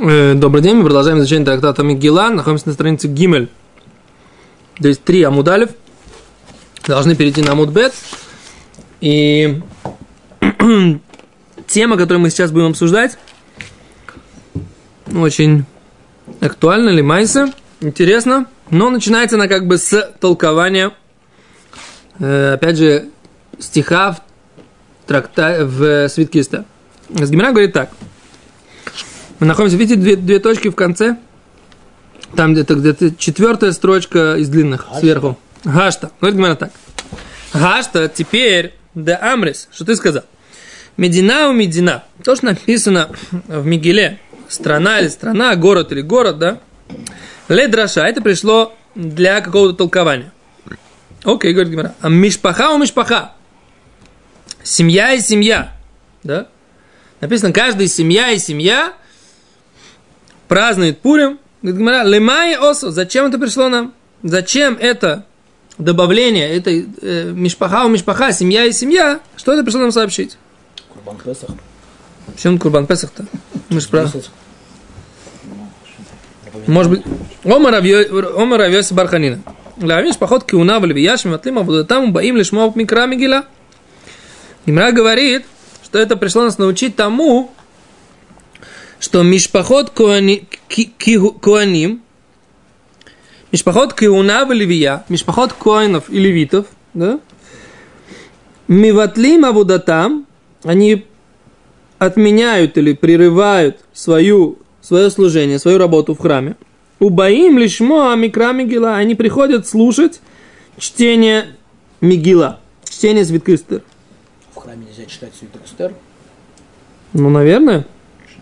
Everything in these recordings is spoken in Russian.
Э, Добрый день, мы продолжаем изучение трактата Мигела. Находимся на странице Гимель. Здесь три амудалев. Должны перейти на амудбет. И тема, которую мы сейчас будем обсуждать, очень актуальна, лимайса, интересно. Но начинается она как бы с толкования, э, опять же, стиха в, тракта, в свитке Эстер. Гимера говорит так – мы находимся, видите, две, две точки в конце? Там где-то где-то четвертая строчка из длинных Гашта. сверху. Гашта. Говорит Гимара так. Гашта теперь де Амрис. Что ты сказал? Медина у Медина. То, что написано в Мигеле. Страна или страна, город или город, да? Ледраша. Это пришло для какого-то толкования. Окей, говорит Гимара. А мишпаха у мишпаха. Семья и семья. Да? Написано, каждая семья и семья – празднует Пурим, говорит Гимара, лемай осо, зачем это пришло нам? Зачем это добавление этой э, мишпаха у мишпаха, семья и семья, что это пришло нам сообщить? Курбан Песах. Почему Курбан Песах-то? Мы же про... Может быть, Омар Авьоси Барханина. Лавиш поход киуна в львияшим атлима там баим лишь мов микра мигила. Гимра говорит, что это пришло нас научить тому, что Мишпахот Куаним, Мишпахот Киуна в Левия, Мишпахот Коинов и Левитов, да, Миватлим Авудатам, они отменяют или прерывают свою, свое служение, свою работу в храме. Убаим лишмо микра Мигила, они приходят слушать чтение Мигила, чтение свитка Эстер. В храме нельзя читать свиток Эстер? Ну, наверное.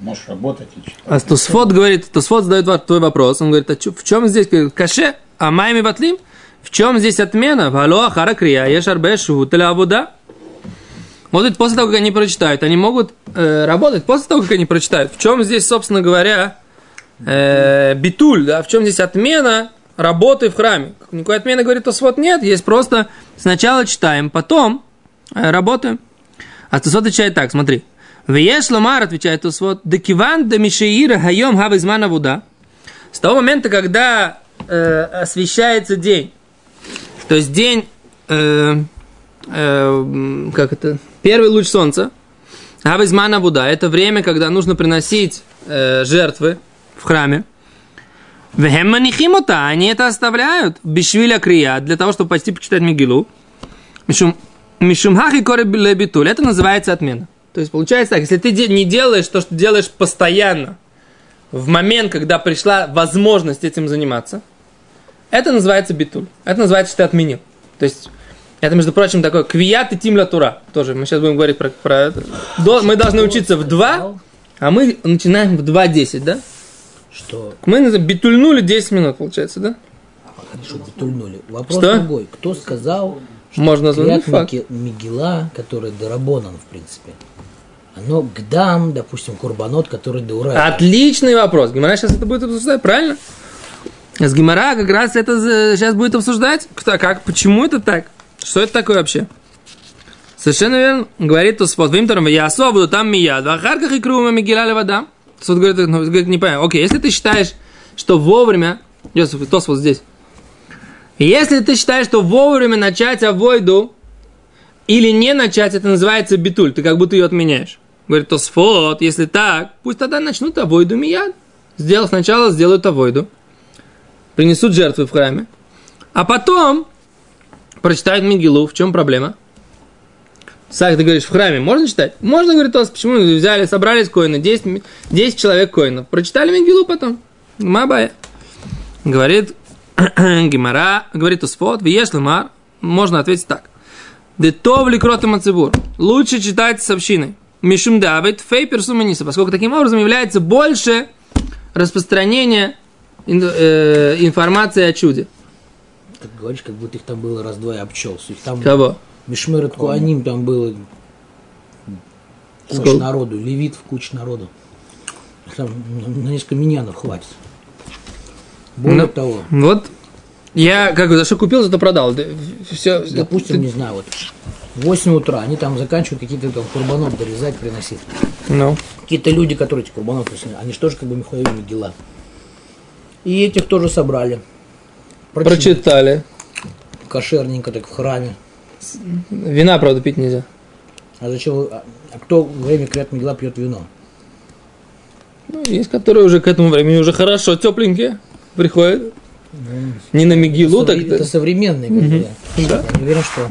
Можешь работать и читать. А Тосфот говорит, Тосфот задает твой вопрос, он говорит, а чё, в чем здесь каше, а майми батлим? В чем здесь отмена? Вало ахара крия, еш арбе шутеля абуда. Вот это после того, как они прочитают, они могут э, работать после того, как они прочитают. В чем здесь, собственно говоря, э, битуль, да, в чем здесь отмена работы в храме? Никакой отмены, говорит Тосфот, нет, есть просто сначала читаем, потом э, работаем. А Тосфот отвечает так, смотри – Вееш ломар, отвечает Тосфот, декиван да мишеира хайом хавизман авуда. С того момента, когда э, освещается день, то есть день, э, э, как это, первый луч солнца, хавизман авуда, это время, когда нужно приносить э, жертвы в храме. Вехемманихимота, они это оставляют. Бишвиля крия, для того, чтобы почти почитать Мигилу. Мишум, мишумхахи коры битуль. Это называется отмена. То есть получается так, если ты не делаешь то, что делаешь постоянно, в момент, когда пришла возможность этим заниматься, это называется битуль. Это называется, что ты отменил. То есть, это, между прочим, такое квият и тимля тура. Тоже мы сейчас будем говорить про, про это. До, мы должны учиться в 2, а мы начинаем в 2.10, да? Что? Мы битульнули 10 минут, получается, да? Хорошо, битульнули. Вопрос Что? другой. Кто сказал, что Можно. Мики- Мигила, который Дарабонан, в принципе, оно гдам, допустим, курбанот, который Дура. Отличный вопрос. Гимара сейчас это будет обсуждать, правильно? С Гимара как раз это сейчас будет обсуждать. Кто, как, почему это так? Что это такое вообще? Совершенно верно. Говорит Тосфот, Вимтором, я особо буду там мия, в ахарках и крума мигиля вода. Тосфот говорит, ну, говорит, не понимаю. Окей, если ты считаешь, что вовремя, Йосиф, Тосфот здесь. Если ты считаешь, что вовремя начать авойду или не начать, это называется битуль, ты как будто ее отменяешь. Говорит Тосфот, если так, пусть тогда начнут авойду мияд. Сделав сначала, сделают авойду. Принесут жертвы в храме. А потом прочитают Мигилу. В чем проблема? Сак, ты говоришь, в храме можно читать? Можно, говорит Тос, почему взяли, собрались коины, 10, ми- 10 человек коинов. Прочитали Мигилу потом. Мабая. Говорит Гимара, говорит Тосфот, виеш ламар, можно ответить так. Детов ли крот мацибур? Лучше читать с общиной. Мишум давид фей персуманиса, поскольку таким образом является больше распространение ин- э, информации о чуде. Ты говоришь, как будто их там было раз-два и обчелся. Их там Кого? Мишмерет Куаним там было куча Сколько? народу, левитов куча народу. Там на несколько миньянов хватит. Более Ну, того, Вот я как бы за что купил, зато продал. Все, допустим, не знаю, вот В 8 утра они там заканчивают какие-то там курбанов дорезать, приносить. Ну. Какие-то люди, которые эти курбанов принесли, они же тоже как бы Михаил дела. И этих тоже собрали. Прочитали. Прочитали. Кошерненько так в храме. Вина, правда, пить нельзя. А зачем а, а кто во время Крят Мигла пьет вино? Ну, есть, которые уже к этому времени уже хорошо, тепленькие, приходят. Не на Мигилу, так это современные, бы, да. Я не уверен, что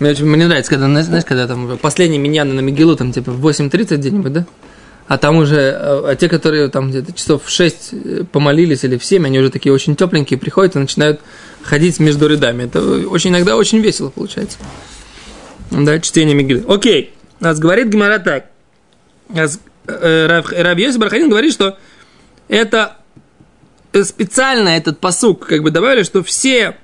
Мне, очень- мне нравится, когда, знаешь, когда там последние миньяны на Мигилу, там типа в 8.30 где-нибудь, да? А там уже, а, а те, которые там где-то часов в 6 э, помолились или в 7, они уже такие очень тепленькие, приходят и начинают ходить между рядами. Это очень иногда очень весело получается. Да, чтение Мигилы. Окей. Нас говорит Гимара так. Э, Раб Йосиф Барханин говорит, что это э, специально этот посук как бы добавили, что все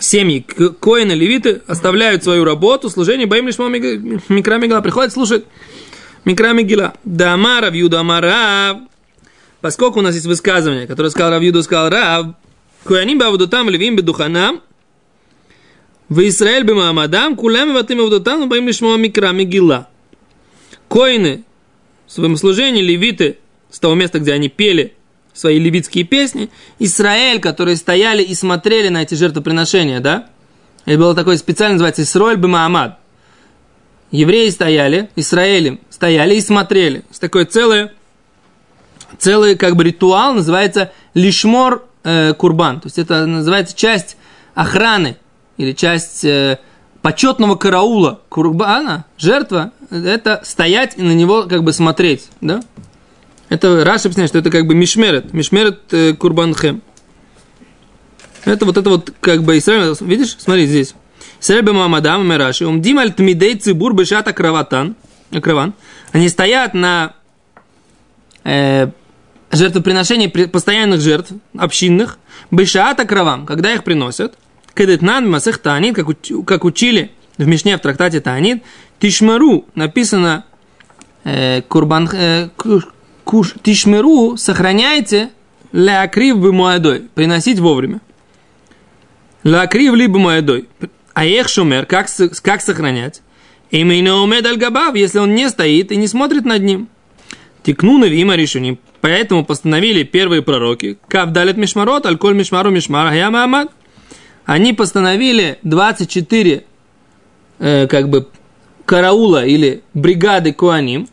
семьи коины, левиты оставляют свою работу, служение, боим лишь микромигла, приходят, слушают микромигила. Да амара вью, да амара. Поскольку у нас есть высказывание, которое сказал Равьюду, сказал Рав, Куяним бавдутам левим бедуханам, в Израиль бы Маамадам, кулям ватым боим лишь микра мигила. Коины в своем служении, левиты, с того места, где они пели свои левитские песни, Израиль, которые стояли и смотрели на эти жертвоприношения, да? Это было такое специально называется Исроэль бы Маамад. Евреи стояли, Израилем стояли и смотрели. Это такое целое, целый как бы ритуал, называется лишмор э, курбан. То есть это называется часть охраны или часть э, почетного караула курбана, жертва, это стоять и на него как бы смотреть, да? Это Раша объясняет, что это как бы мишмерет, мишмерет э, курбанхем. Это вот это вот как бы Израиль, видишь, смотри здесь. Израиль бы Мамадам, Мераши, умдим аль тмидей цибур бешата краватан, краван. Они стоят на э, жертвоприношении при- постоянных жертв, общинных, бешата кравам, когда их приносят. Кедетнан масех таанит, как, как учили в Мишне в трактате Таанит, Тишмару написано э, курбан, э, куш, тишмеру, сохраняйте лякрив бы молодой, приносить вовремя. Лакрив либо молодой. А ех шумер, как, как сохранять? Именно умед аль если он не стоит и не смотрит над ним. Текну на вима решени. Поэтому постановили первые пророки. Кавдалет мишмарот, альколь мишмару мишмар, я Маамад. Они постановили 24 э, как бы караула или бригады Куаним.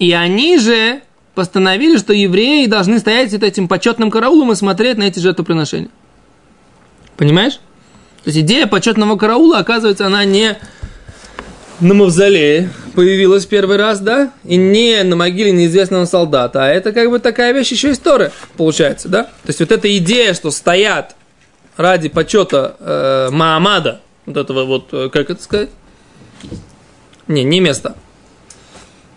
И они же постановили, что евреи должны стоять вот этим почетным караулом и смотреть на эти жертвоприношения. Понимаешь? То есть идея почетного караула, оказывается, она не на мавзолее появилась первый раз, да? И не на могиле неизвестного солдата. А это как бы такая вещь еще история, получается, да? То есть вот эта идея, что стоят ради почета э, Маамада, вот этого вот, э, как это сказать? Не, не место.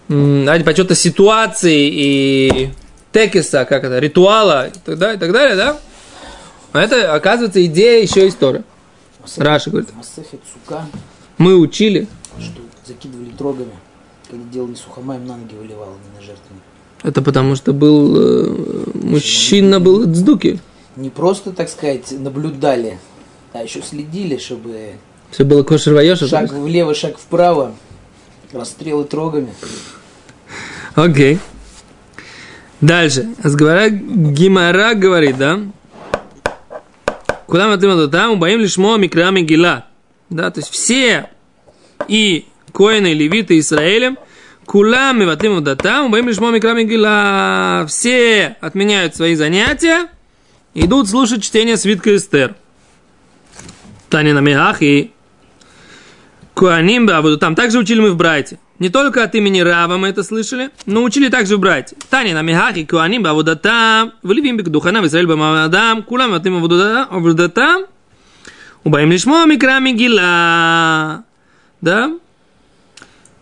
Ради почета ситуации и текиса, как это, ритуала и так далее, и так далее, да? А это, оказывается, идея еще история. Раша говорит. Мы учили, что закидывали трогами, когда делали сухомаем, на ноги выливал, а не на жертву. это потому что был э, мужчина был дздуки. Не просто, так сказать, наблюдали, а еще следили, чтобы Все было кошер шаг влево, шаг вправо, расстрелы трогами. Окей. Дальше. Гимара говорит, да? Куда мы отымем там? Боим лишь мо микра мигила. Да, то есть все и коины, и левиты Израилем, кулам и ватым там, боим лишь мо микра мигила. Все отменяют свои занятия, идут слушать чтение свитка Эстер. Таня на мехах и Куаним Бавуду. Там также учили мы в Брайте. Не только от имени Рава мы это слышали, но учили также в Брайте. Таня на Михахи Куаним Бавуда там, Вливим Бекдухана, в Израиль Бамадам, Кулам Атим Бавуда там, Убаим Лишмо Микра Мигила. Да?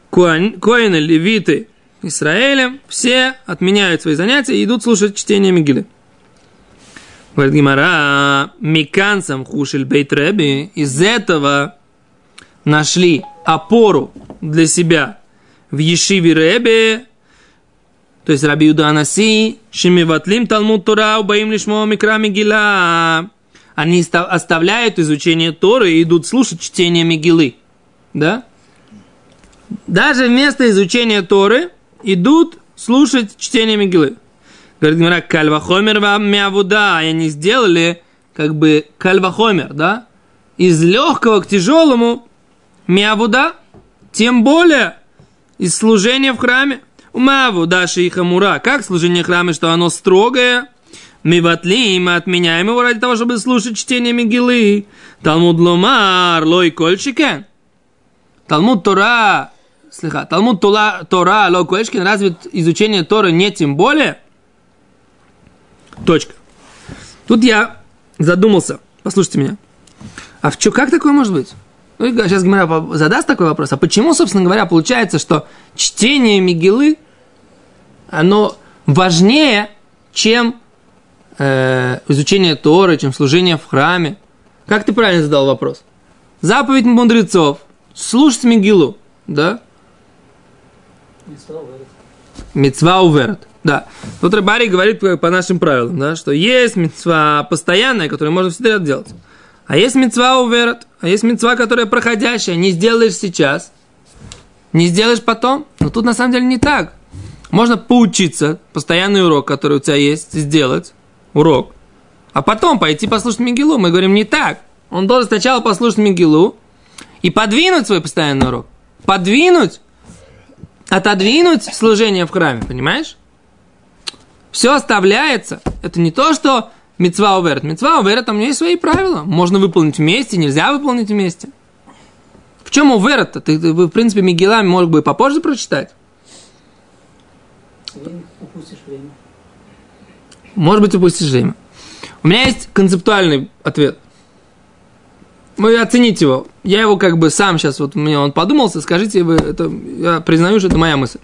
Коины, левиты Израилем, все отменяют свои занятия и идут слушать чтение Мигилы. Говорит Гимара, Микансам Хушель Бейт Рэби, из этого нашли опору для себя в Ешиве Ребе, то есть Раби Юда Анаси, Шимиватлим Талмуд Тора, Убаим Лишмо Микра Мигила. Они ста- оставляют изучение Торы и идут слушать чтение Мигилы. Да? даже вместо изучения Торы идут слушать чтение Мегилы. Говорит Гмара, кальвахомер вам мявуда, и они сделали как бы кальвахомер, да? Из легкого к тяжелому мявуда, тем более из служения в храме. Умаву даши и хамура. Как служение в что оно строгое? Мы ватли, мы отменяем его ради того, чтобы слушать чтение Мегилы. Талмуд ломар, лой кольчикен. Талмуд Тора, слыха, Талмуд Тора, Тора, лой кольчикен, разве изучение Тора не тем более? Точка. Тут я задумался, послушайте меня. А в чё, как такое может быть? Ну, сейчас Гмара задаст такой вопрос. А почему, собственно говоря, получается, что чтение Мигилы, оно важнее, чем э, изучение Торы, чем служение в храме? Как ты правильно задал вопрос? Заповедь мудрецов. Слушать Мигилу, да? Мецва уверт. Да. Тут Рабари говорит по нашим правилам, да, что есть мецва постоянная, которую можно всегда делать. А есть мецва уверт, а есть мецва, которая проходящая, не сделаешь сейчас, не сделаешь потом. Но тут на самом деле не так. Можно поучиться, постоянный урок, который у тебя есть, сделать, урок, а потом пойти послушать Мигелу. Мы говорим не так. Он должен сначала послушать Мигелу и подвинуть свой постоянный урок. Подвинуть, отодвинуть служение в храме, понимаешь? Все оставляется. Это не то, что Мецва уверт. Мецва уверт, там есть свои правила. Можно выполнить вместе, нельзя выполнить вместе. В чем уверт? Ты, ты, в принципе, Мигелами мог бы и попозже прочитать. Упустишь время. Может быть, упустишь время. У меня есть концептуальный ответ. Вы оцените его. Я его как бы сам сейчас, вот мне он подумался, скажите вы, это, я признаю, что это моя мысль.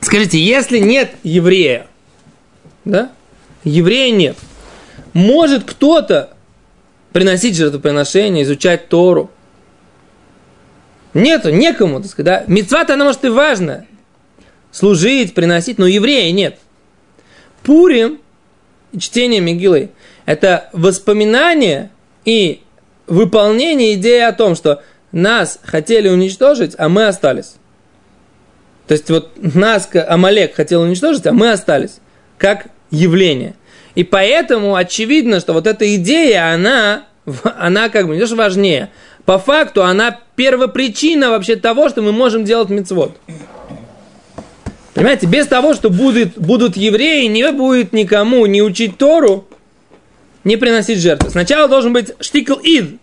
Скажите, если нет еврея, да, еврея нет, может кто-то приносить жертвоприношение, изучать Тору? Нету, некому, так сказать, да. Мецва-то она может и важная. Служить, приносить, но еврея нет. Пурим, чтение Мегилы, это воспоминание и выполнение идеи о том, что нас хотели уничтожить, а мы остались. То есть вот нас Амалек хотел уничтожить, а мы остались. Как явление. И поэтому очевидно, что вот эта идея, она, она как бы не то, важнее. По факту она первопричина вообще того, что мы можем делать мецвод. Понимаете, без того, что будут, будут евреи, не будет никому не учить Тору, не приносить жертвы. Сначала должен быть штикл ид,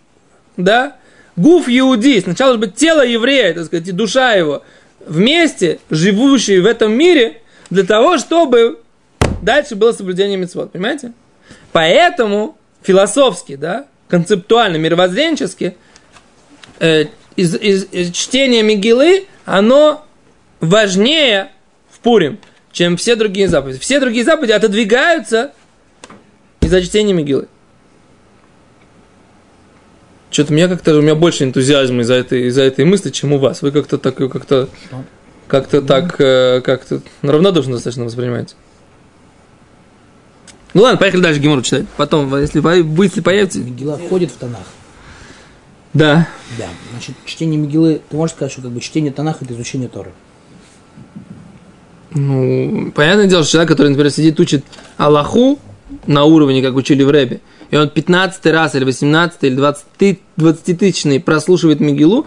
да, гуф иуди, сначала должен быть тело еврея, так сказать, и душа его, вместе, живущие в этом мире, для того, чтобы дальше было соблюдение мецвод, понимаете? Поэтому философски, да, концептуально, мировоззренчески, э, из, из, из чтения Мигилы, оно важнее в Пурим, чем все другие заповеди. Все другие заповеди отодвигаются из-за чтения Мигилы. Что-то у меня как-то, у меня больше энтузиазма из-за этой, из-за этой мысли, чем у вас. Вы как-то так, как-то, как-то так, э, как-то равнодушно достаточно воспринимаете. Ну ладно, поехали дальше Гемору читать. Потом, если, если появится... Мегила входит в Танах. Да. Да. Значит, чтение Мегилы, ты можешь сказать, что как бы чтение Танаха – это изучение Торы. Ну, понятное дело, что человек, который, например, сидит, учит Аллаху на уровне, как учили в Рэбе, и он 15 раз или 18 или 20, 20 тысячный прослушивает Мигилу,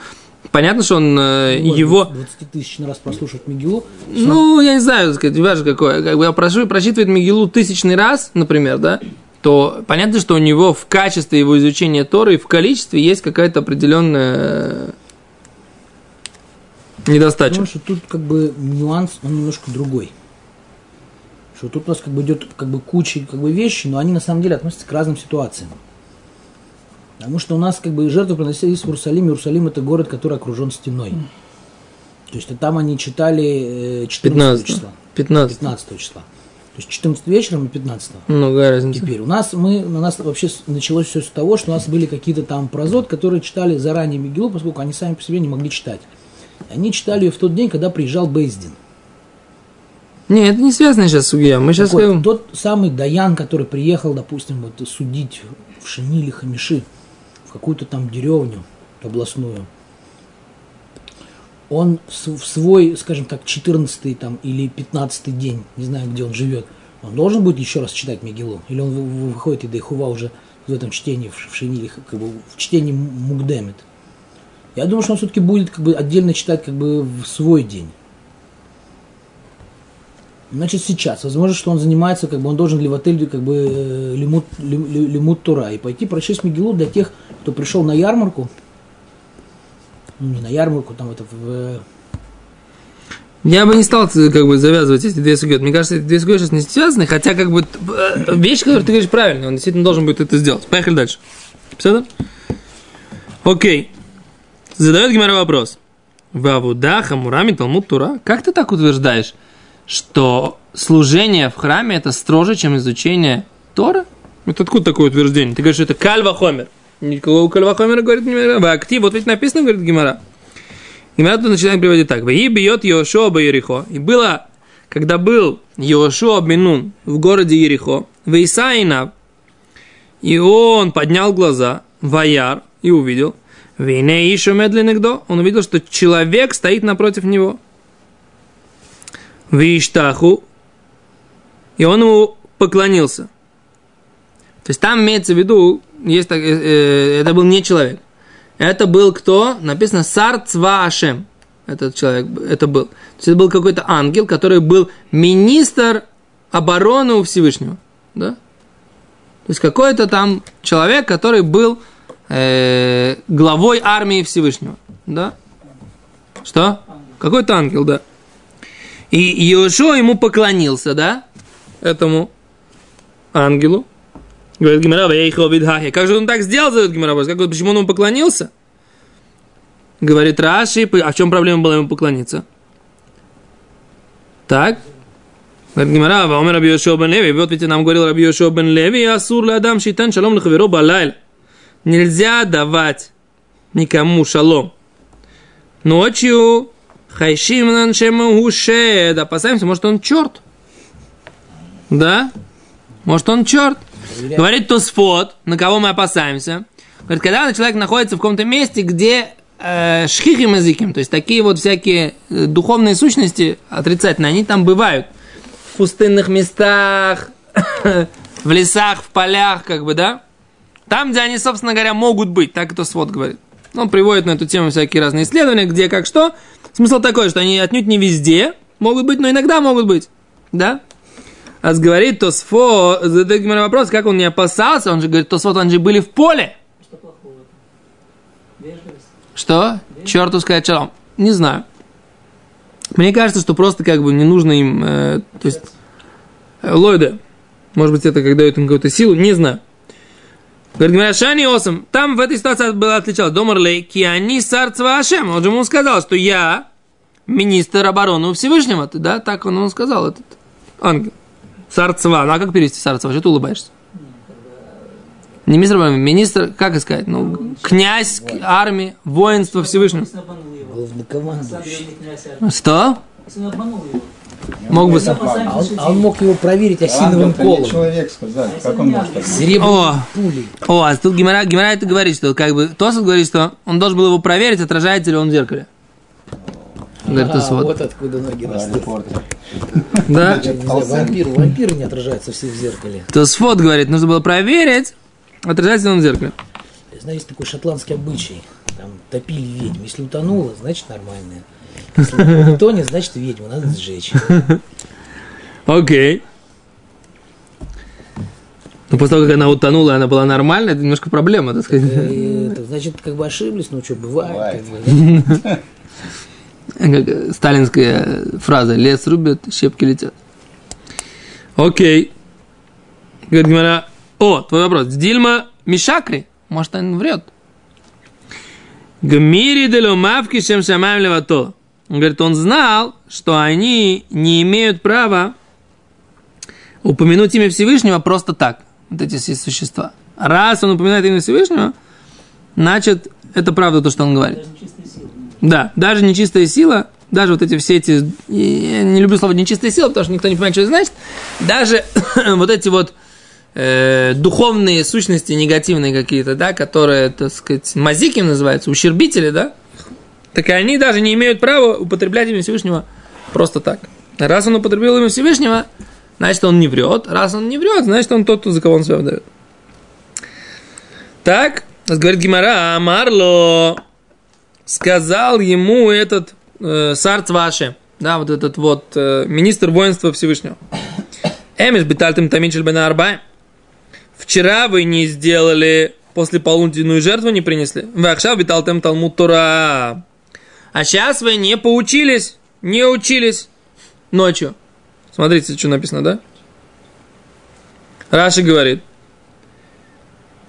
понятно, что он э, его... 20 тысяч раз прослушать Мегилу. Ну, я не знаю, сказать, важно какое. Как бы я прошу, прочитывает Мигилу тысячный раз, например, да, то понятно, что у него в качестве его изучения Торы и в количестве есть какая-то определенная недостача. Потому что тут как бы нюанс, он немножко другой. Что тут у нас как бы идет как бы куча как бы вещей, но они на самом деле относятся к разным ситуациям. Потому что у нас как бы жертвы приносились в Иерусалим. Иерусалим это город, который окружен стеной. То есть там они читали э, 14 15. числа. 15. 15 числа. То есть 14 вечером и 15. Много разницы. Теперь у нас мы у нас вообще началось все с того, что у нас были какие-то там прозот, которые читали заранее Мигилу, поскольку они сами по себе не могли читать. Они читали ее в тот день, когда приезжал Бейздин. Не, это не связано сейчас с Угия. Мы сейчас Так вот, скажем... тот самый Даян, который приехал, допустим, вот, судить в Шани или Хамиши, какую-то там деревню областную, он в свой, скажем так, 14 там, или 15 день, не знаю, где он живет, он должен будет еще раз читать Мегилу? Или он выходит и Дейхува уже в этом чтении, в Шиниле, как бы в чтении Мугдемет? Я думаю, что он все-таки будет как бы отдельно читать как бы в свой день. Значит, сейчас. Возможно, что он занимается, как бы он должен ли в отеле как бы э, лимут, лимут Тура и пойти прочесть Мегилу для тех, кто пришел на ярмарку. Ну, не на ярмарку, там это в... Я бы не стал как бы завязывать эти две сугет. Мне кажется, эти две сугет сейчас не связаны, хотя как бы э, вещь, которую ты говоришь правильно, он действительно должен будет это сделать. Поехали дальше. Все Окей. Задает Гимара вопрос. Вавуда Хамурами Талмуд Тура. Как ты так утверждаешь? Что служение в храме это строже, чем изучение Тора? Это откуда такое утверждение? Ты говоришь, что это кальва хомер. Никакого кальва хомера говорит Гимара. актив, вот ведь написано, говорит Гимара. Гимара тут начинает приводить так. И бьет Йошуа Ерихо. И было, когда был Йошуа Бенун в городе Ерихо, в Исаина, и он поднял глаза, Ваяр, и увидел, Вейне еще медленный кто? Он увидел, что человек стоит напротив него. Виштаху, и он ему поклонился. То есть там имеется в виду, есть так, э, э, это был не человек. Это был кто? Написано Сар. Этот человек, это был. То есть это был какой-то ангел, который был министр обороны у Всевышнего. Да? То есть какой-то там человек, который был э, главой армии Всевышнего. Да? Что? Какой-то ангел, да. И Иошуа ему поклонился, да, этому ангелу. Говорит Гимара, как же он так сделал, задает Гимара, почему он ему поклонился? Говорит Раши, а в чем проблема была ему поклониться? Так, Говорит Гимара, Ваомер Раби Йошуа бен Леви, вот ведь нам говорил Раби Йошуа бен Леви, Асур ладам шитан шалом лахаверо балайла. Нельзя давать никому шалом ночью Хайшимнан Шемагушед. Опасаемся, может он черт. Да? Может он черт. Говорит Тосфот, на кого мы опасаемся. Говорит, когда человек находится в каком-то месте, где э, шхихим языким, то есть такие вот всякие э, духовные сущности отрицательные, они там бывают. В пустынных местах, в лесах, в полях, как бы, да? Там, где они, собственно говоря, могут быть, так это свод говорит. Он приводит на эту тему всякие разные исследования, где как что. Смысл такой, что они отнюдь не везде могут быть, но иногда могут быть. Да? А говорит Тосфо, задает мне вопрос, как он не опасался, он же говорит, Тосфот, они же были в поле. Что плохого? Что? Черту сказать шалом. Не знаю. Мне кажется, что просто как бы не нужно им, э, то есть, э, Лойда, может быть, это как дает им какую-то силу, не знаю. Говорит, говорят, Шани Осам, там в этой ситуации было отличалось. Домарлей, Киани Сарцва Ашем. Он же ему сказал, что я министр обороны у Всевышнего. Ты, да, так он ему сказал, этот ангел. Сарцва. Ну, а как перевести Сарцва? Что ты улыбаешься? Не министр обороны, министр, как искать? Ну, князь армии, воинство Всевышнего. Что? Если он обманул его. Мог бы сам. А он, а он мог его проверить осиновым колом. человек сказать, как он может так Серебряной пулей. О, а тут Гимара, Гимара это говорит, что как бы Тосов говорит, что он должен был его проверить, отражается ли он в зеркале. Говорит, а, вот. вот откуда ноги растут. Да? Вампир, вампиры не отражаются все в зеркале. Тосфот говорит, нужно было проверить, отражается ли он в зеркале. Знаешь, такой шотландский обычай. Там топили ведьму. Если утонула, значит нормальная. Если не тонет, значит ведьму надо сжечь. Окей. Ну, после того, как она утонула, она была нормальная, это немножко проблема, так сказать. Э, это, значит, как бы ошиблись, ну что, бывает. Как сталинская фраза «лес рубят, щепки летят». Окей. Говорит Гимара, о, твой вопрос. Дильма Мишакри, может, он врет. Гмири деломавки шем шамаем левато. Он говорит, он знал, что они не имеют права упомянуть имя Всевышнего просто так, вот эти все существа. Раз он упоминает имя Всевышнего, значит, это правда то, что он говорит. Даже. Да, даже нечистая сила, даже вот эти все эти, я не люблю слово нечистая сила, потому что никто не понимает, что это значит, даже вот эти вот э, духовные сущности негативные какие-то, да, которые, так сказать, мазики называются, ущербители, да, так они даже не имеют права употреблять имя Всевышнего просто так. Раз он употребил имя Всевышнего, значит, он не врет. Раз он не врет, значит, он тот, за кого он себя выдает. Так, говорит Гимара, Марло сказал ему этот э, сарц ваше, да, вот этот вот э, министр воинства Всевышнего. Эмиш битальтем таминчель бен арбай. Вчера вы не сделали после полуденную жертву не принесли. Вахша биталтем талмуд Тора. А сейчас вы не поучились, не учились ночью. Смотрите, что написано, да? Раши говорит.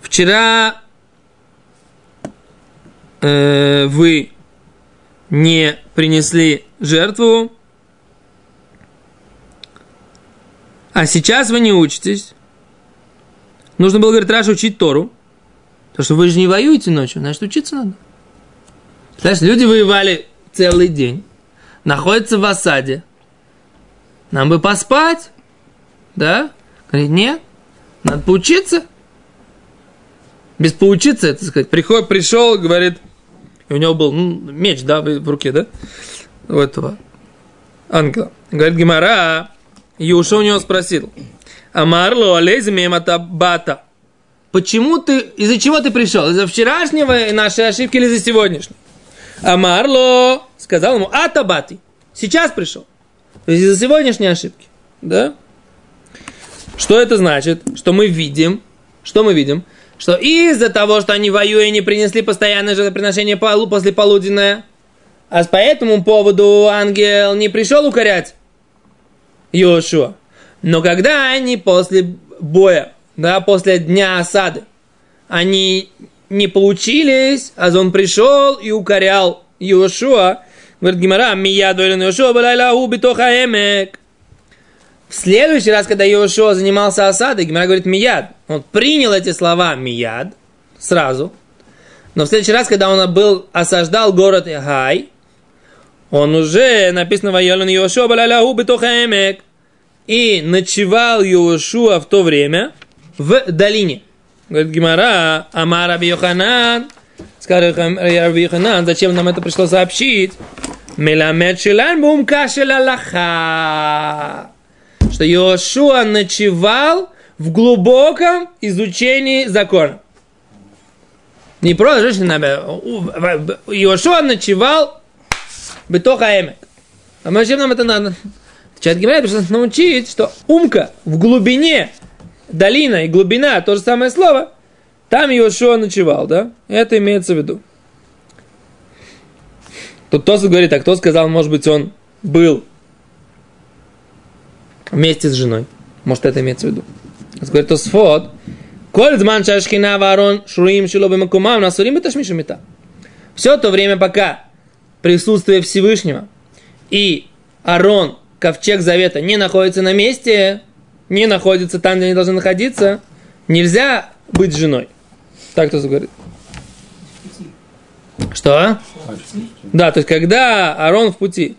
Вчера э, вы не принесли жертву, а сейчас вы не учитесь. Нужно было, говорит, Раша учить Тору. Потому что вы же не воюете ночью, значит, учиться надо. Знаешь, люди воевали целый день, находятся в осаде. Нам бы поспать, да? Говорит, нет, надо поучиться. Без поучиться, это сказать. Приход, пришел, говорит, и у него был ну, меч, да, в руке, да? У этого ангела. Говорит, Гимара, Юша у него спросил, Амарло, алейзми бата. Почему ты, из-за чего ты пришел? Из-за вчерашнего нашей ошибки или из-за сегодняшнего? Амарло сказал ему, атабати. Сейчас пришел. Из-за сегодняшней ошибки. Да? Что это значит? Что мы видим, что мы видим? Что из-за того, что они воюя не принесли постоянное жертвоприношение после полуденное, а по этому поводу ангел не пришел укорять Йошуа. Но когда они после боя, да, после дня осады, они не получились, а он пришел и укорял Йошуа, говорит Гимара, мия дойлен Йошуа балайлаху битоха эмек. В следующий раз, когда Йошуа занимался осадой, Гимара говорит мияд. Он принял эти слова мияд сразу. Но в следующий раз, когда он был, осаждал город Хай, он уже написано «Вайолен Йошуа балайлаху битоха эмек» и ночевал Иошуа в то время в долине. Говорит Гимара, Амар Раби Йоханан, сказал Раби зачем нам это пришло сообщить? Меламед шелан бумка шелалаха. Что Иошуа ночевал в глубоком изучении закона. Не просто женщина, Иошуа ночевал бетоха эмек. А зачем нам это надо? Чат Гимара пришлось научить, что умка в глубине, долина и глубина, то же самое слово, там Йошуа ночевал, да? Это имеется в виду. Тут Тосу говорит, а кто сказал, может быть, он был вместе с женой. Может, это имеется в виду. Говорит Тосфот, Коль зман шашхина варон шруим шилобы макумам насурим это шмишумита. Все то время, пока присутствие Всевышнего и Арон ковчег завета не находится на месте, не находится там, где они должны находиться, нельзя быть женой. Так кто говорит. Что? Да, то есть когда Арон в пути.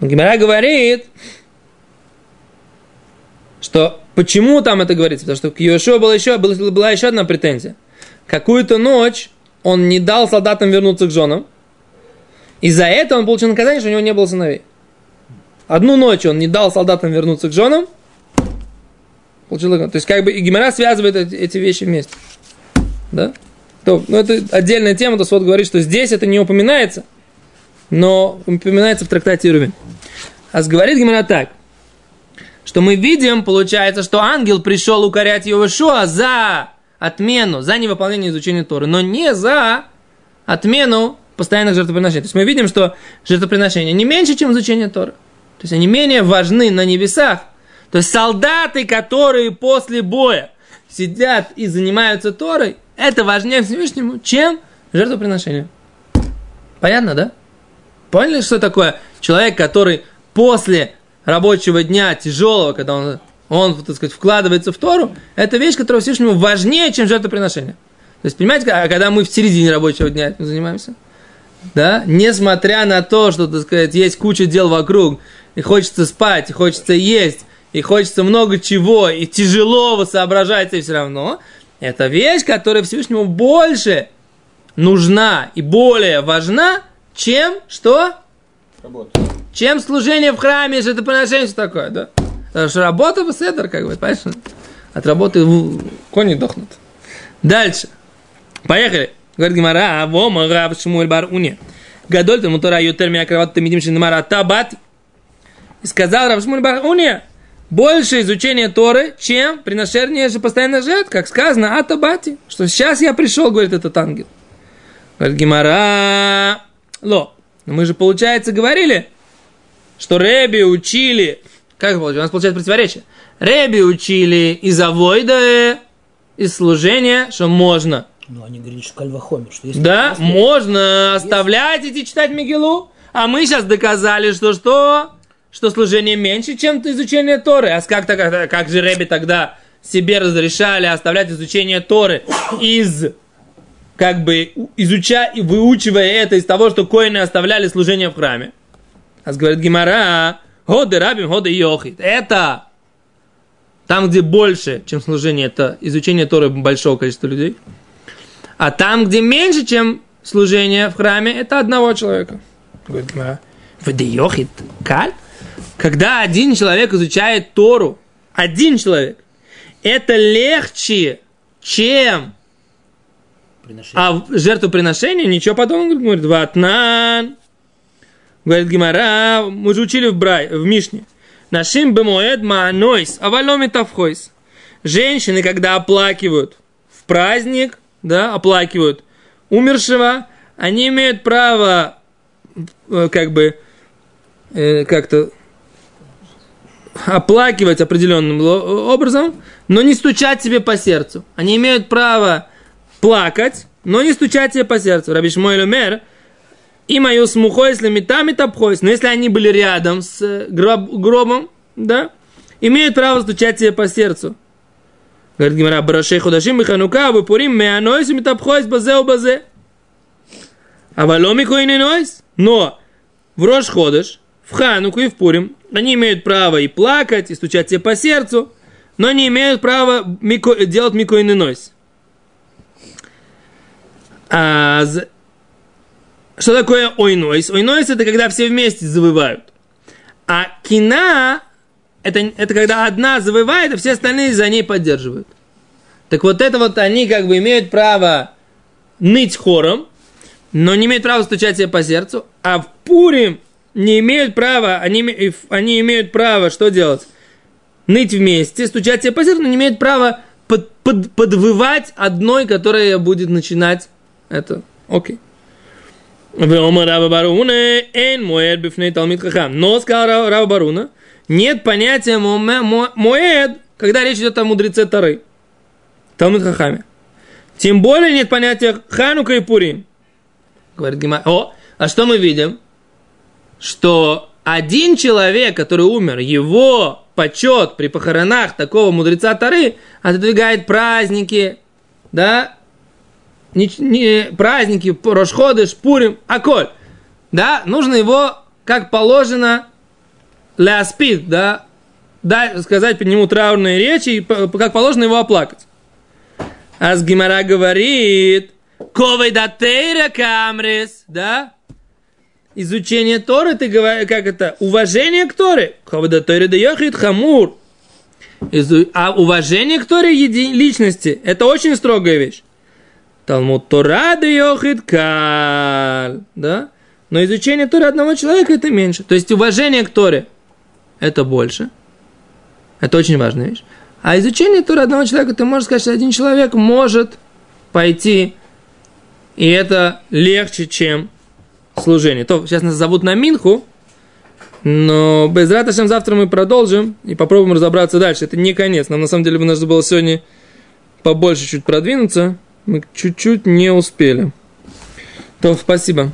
Гимара говорит, что почему там это говорится? Потому что к Йошуа была еще, была еще одна претензия. Какую-то ночь он не дал солдатам вернуться к женам, и за это он получил наказание, что у него не было сыновей. Одну ночь он не дал солдатам вернуться к женам. Получил, то есть, как бы и Гимара связывает эти, вещи вместе. Да? То, ну, это отдельная тема, то вот говорит, что здесь это не упоминается, но упоминается в трактате Ирувин. А говорит Гимара так, что мы видим, получается, что ангел пришел укорять Йошуа за отмену, за невыполнение изучения Торы, но не за отмену постоянных жертвоприношений. То есть мы видим, что жертвоприношения не меньше, чем изучение Тора. То есть они менее важны на небесах. То есть солдаты, которые после боя сидят и занимаются Торой, это важнее Всевышнему, чем жертвоприношение. Понятно, да? Поняли, что такое человек, который после рабочего дня тяжелого, когда он, он так сказать, вкладывается в Тору, это вещь, которая Всевышнему важнее, чем жертвоприношение. То есть, понимаете, а когда мы в середине рабочего дня этим занимаемся – да, несмотря на то, что, так сказать, есть куча дел вокруг, и хочется спать, и хочется есть, и хочется много чего, и тяжело соображать, и все равно, это вещь, которая Всевышнему больше, нужна и более важна, чем что? Работа. Чем служение в храме, что такое, да? Потому что работа в седер, как бы, понимаешь? От работы в- кони дохнут. Дальше. Поехали. Говорит Гимара, а вома раб Шмуэль бар уни. Гадоль тому тора ютер мя кроват тамидим шинамара табат. И сказал раб Шмуэль бар уни, больше изучения Торы, чем приношение же постоянно жертв, как сказано, а табати. Что сейчас я пришел, говорит этот ангел. Говорит Гимара, ло, но мы же, получается, говорили, что Реби учили, как получается, у нас получается противоречие. Реби учили из авойда, из служения, что можно. Ну, они говорили, что кальвахомер, что если... Да, можно оставлять идти читать Мегилу, а мы сейчас доказали, что что? Что служение меньше, чем изучение Торы. А как, так, как же Реби тогда себе разрешали оставлять изучение Торы из как бы изучая и выучивая это из того, что коины оставляли служение в храме. А говорит Гимара, ходы рабим, ходы йохит. Это там, где больше, чем служение, это изучение Торы большого количества людей. А там, где меньше, чем служение в храме, это одного человека. Говорит Гимара, «Воды йохит каль? Когда один человек изучает Тору, один человек, это легче, чем а жертвоприношение ничего подобного, говорит, ватнан. Говорит Гимара, мы же учили в, Брай, в Мишне. Нашим бемоэд маанойс, аваломи тавхойс. Женщины, когда оплакивают в праздник, да, оплакивают умершего, они имеют право, э, как бы, э, как-то оплакивать определенным образом, но не стучать себе по сердцу. Они имеют право плакать, но не стучать себе по сердцу. Раби Шмуэль умер, и мою смухой, если метами топхойс, но если они были рядом с э, гроб- гробом, да, имеют право стучать себе по сердцу. Говорит Гимара, барашей худашим и ханука, вы пурим, меанойс и метапхойс базе у базе. А валомику и нойс. Но в Рош ходыш, в Хануку и в Пурим, они имеют право и плакать, и стучать себе по сердцу, но не имеют права мико- делать мико и не нойс. А что такое ойнойс? Ойнойс это когда все вместе завывают. А кина это, это когда одна завывает, а все остальные за ней поддерживают. Так вот это вот они как бы имеют право ныть хором, но не имеют права стучать себе по сердцу, а в Пурим не имеют права, они, они имеют право что делать? Ныть вместе, стучать себе по сердцу, но не имеют права под- под- подвывать одной, которая будет начинать это. Окей. Но, сказал Ра- Раба Баруна, нет понятия моме- мо- моэд, когда речь идет о мудреце Тары. Талмит хахаме. Тем более нет понятия Ханука и Пурим. Говорит Гима. О, а что мы видим? Что один человек, который умер, его почет при похоронах такого мудреца Тары отодвигает праздники, да, не, не- праздники, Рошходы, Шпурим, Аколь. Да, нужно его, как положено, ляспид, да, да, сказать по нему траурные речи, и как положено его оплакать. А с Гимара говорит, ковой да камрес, да? Изучение Торы, ты говоришь, как это? Уважение к Торе. Ковой да тейра да йохит хамур. А уважение к Торе еди- личности, это очень строгая вещь. Талмуд Тора да йохит каль, да? Но изучение Торы одного человека это меньше. То есть уважение к Торе это больше. Это очень важная вещь. А изучение Торы одного человека, ты можешь сказать, что один человек может пойти, и это легче, чем служение. То, сейчас нас зовут на Минху, но без Раташем завтра мы продолжим и попробуем разобраться дальше. Это не конец. Нам на самом деле бы нужно было сегодня побольше чуть продвинуться. Мы чуть-чуть не успели. То, спасибо.